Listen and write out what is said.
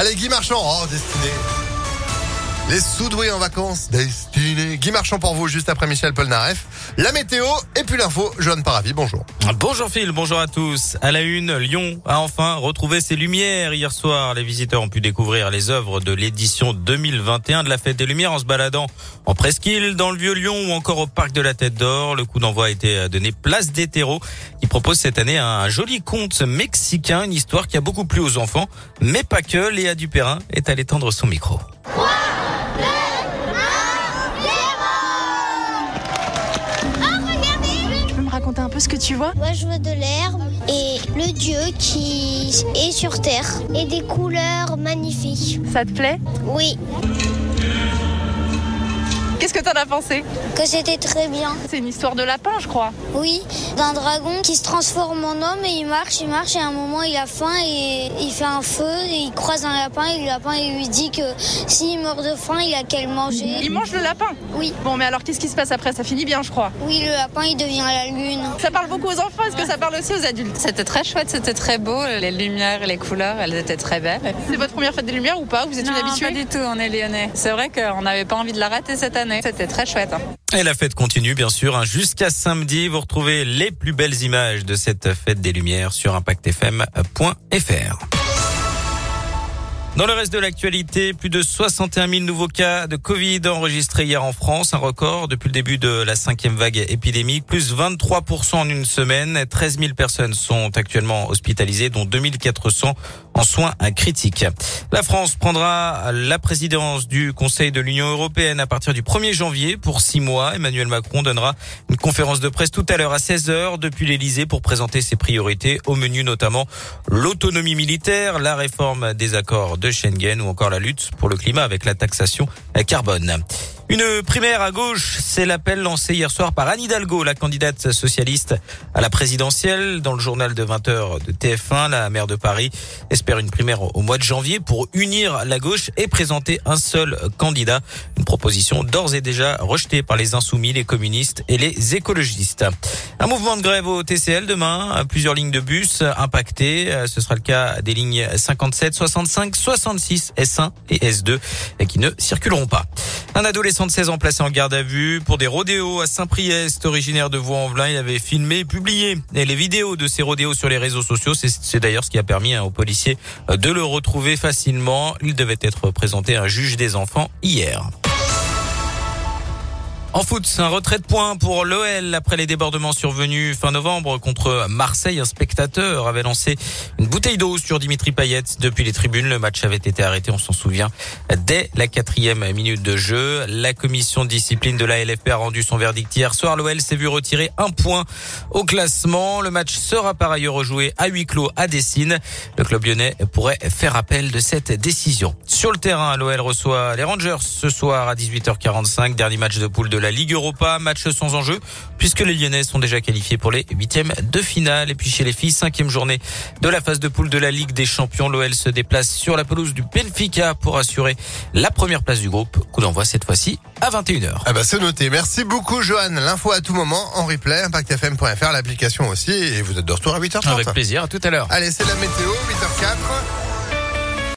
Allez, Guy Marchand, oh, destiné. Les soudoués en vacances, destinés. Guy Marchand pour vous, juste après Michel Polnareff. La météo et puis l'info, Johan Paravi, bonjour. Bonjour Phil, bonjour à tous. À la une, Lyon a enfin retrouvé ses lumières. Hier soir, les visiteurs ont pu découvrir les œuvres de l'édition 2021 de la Fête des Lumières en se baladant en presqu'île, dans le Vieux-Lyon ou encore au Parc de la Tête d'Or. Le coup d'envoi a été donné place des terreaux qui propose cette année un joli conte mexicain, une histoire qui a beaucoup plu aux enfants, mais pas que. Léa Dupérin est allée tendre son micro. Peu ce que tu vois Moi, je vois de l'herbe et le dieu qui est sur terre et des couleurs magnifiques. Ça te plaît? Oui. Qu'est-ce que t'en as pensé Que c'était très bien. C'est une histoire de lapin, je crois. Oui, d'un dragon qui se transforme en homme et il marche, il marche et à un moment il a faim et il fait un feu et il croise un lapin et le lapin il lui dit que s'il meurt de faim, il a qu'à le manger. Il mange le lapin Oui. Bon, mais alors qu'est-ce qui se passe après? Ça finit bien, je crois. Oui, le lapin il devient la lune. Ça parle beaucoup aux enfants, est-ce que ça parle aussi aux adultes? C'était très chouette, c'était très beau, les lumières les couleurs, elles étaient très belles. C'est votre première fête des lumières ou pas? Vous êtes non, une habituée? Pas du tout, on est lyonnais. C'est vrai qu'on n'avait pas envie de la rater cette année. C'était très chouette. Et la fête continue, bien sûr. Hein. Jusqu'à samedi, vous retrouvez les plus belles images de cette fête des Lumières sur impactfm.fr. Dans le reste de l'actualité, plus de 61 000 nouveaux cas de Covid enregistrés hier en France, un record depuis le début de la cinquième vague épidémique, plus 23% en une semaine. 13 000 personnes sont actuellement hospitalisées, dont 2400 en soins critiques. La France prendra la présidence du Conseil de l'Union européenne à partir du 1er janvier pour six mois. Emmanuel Macron donnera une conférence de presse tout à l'heure à 16h depuis l'Elysée pour présenter ses priorités, au menu notamment l'autonomie militaire, la réforme des accords de Schengen ou encore la lutte pour le climat avec la taxation carbone. Une primaire à gauche, c'est l'appel lancé hier soir par Anne Hidalgo, la candidate socialiste à la présidentielle. Dans le journal de 20h de TF1, la maire de Paris espère une primaire au mois de janvier pour unir la gauche et présenter un seul candidat. Une proposition d'ores et déjà rejetée par les insoumis, les communistes et les écologistes. Un mouvement de grève au TCL demain, plusieurs lignes de bus impactées. Ce sera le cas des lignes 57, 65, 66, S1 et S2 qui ne circuleront pas. Un adolescent de 16 ans placé en garde à vue pour des rodéos à Saint-Priest, originaire de Vaux-en-Velin. Il avait filmé et publié les vidéos de ces rodéos sur les réseaux sociaux. C'est d'ailleurs ce qui a permis aux policiers de le retrouver facilement. Il devait être présenté à un juge des enfants hier. En foot, un retrait de points pour l'OL après les débordements survenus fin novembre contre Marseille. Un spectateur avait lancé une bouteille d'eau sur Dimitri Payet depuis les tribunes. Le match avait été arrêté, on s'en souvient, dès la quatrième minute de jeu. La commission de discipline de la LFP a rendu son verdict hier soir. L'OL s'est vu retirer un point au classement. Le match sera par ailleurs rejoué à huis clos à Dessine. Le club lyonnais pourrait faire appel de cette décision. Sur le terrain, l'OL reçoit les Rangers ce soir à 18h45. Dernier match de poule de la Ligue Europa, match sans enjeu, puisque les Lyonnais sont déjà qualifiés pour les huitièmes de finale. Et puis chez les filles, cinquième journée de la phase de poule de la Ligue des Champions. L'OL se déplace sur la pelouse du Benfica pour assurer la première place du groupe. Coup d'envoi cette fois-ci à 21h. Ah bah c'est noté. Merci beaucoup Johan. L'info à tout moment en replay, impactfm.fr, l'application aussi. Et vous êtes de retour à 8h30. Avec plaisir, à tout à l'heure. Allez, c'est la météo, 8h04.